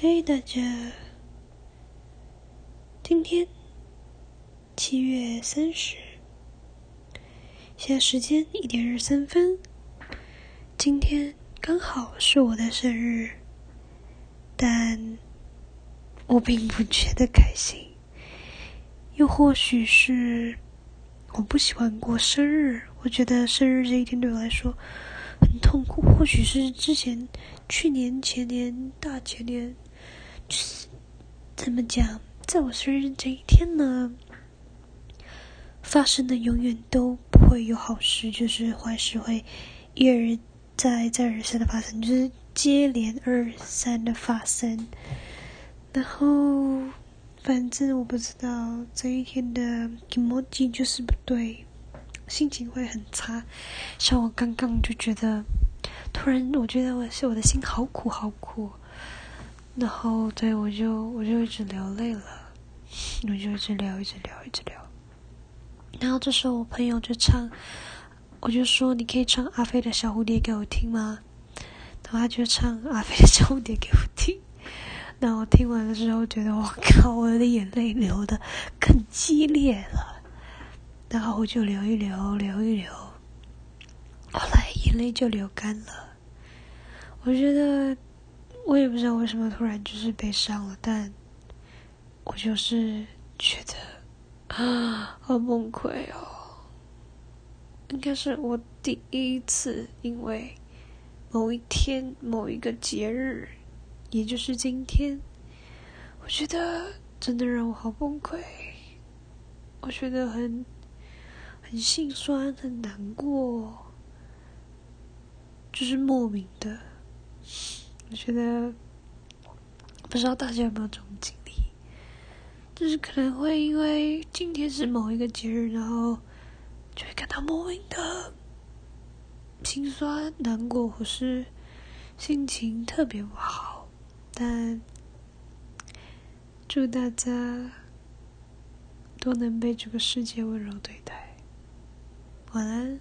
嘿，大家，今天七月三十，现在时间一点二三分。今天刚好是我的生日，但我并不觉得开心。又或许是我不喜欢过生日，我觉得生日这一天对我来说很痛苦。或许是之前、去年、前年、大前年。怎么讲，在我生日这一天呢，发生的永远都不会有好事，就是坏事会一而再、再而三的发生，就是接连二三的发生。然后，反正我不知道这一天的 emoji 就是不对，心情会很差。像我刚刚就觉得，突然我觉得我是我的心好苦，好苦。然后，对我就我就一直流泪了，我就一直流，一直流，一直流。然后这时候我朋友就唱，我就说你可以唱阿飞的小蝴蝶给我听吗？然后他就唱阿飞的小蝴蝶给我听。那我听完了之后，觉得我靠，我的眼泪流的更激烈了。然后我就流一流，流一流，后来眼泪就流干了。我觉得。我也不知道为什么突然就是悲伤了，但我就是觉得啊，好崩溃哦。应该是我第一次因为某一天某一个节日，也就是今天，我觉得真的让我好崩溃。我觉得很很心酸，很难过，就是莫名的。我觉得不知道大家有没有这种经历，就是可能会因为今天是某一个节日，然后就会感到莫名的心酸、难过，或是心情特别不好。但祝大家都能被这个世界温柔对待。晚安。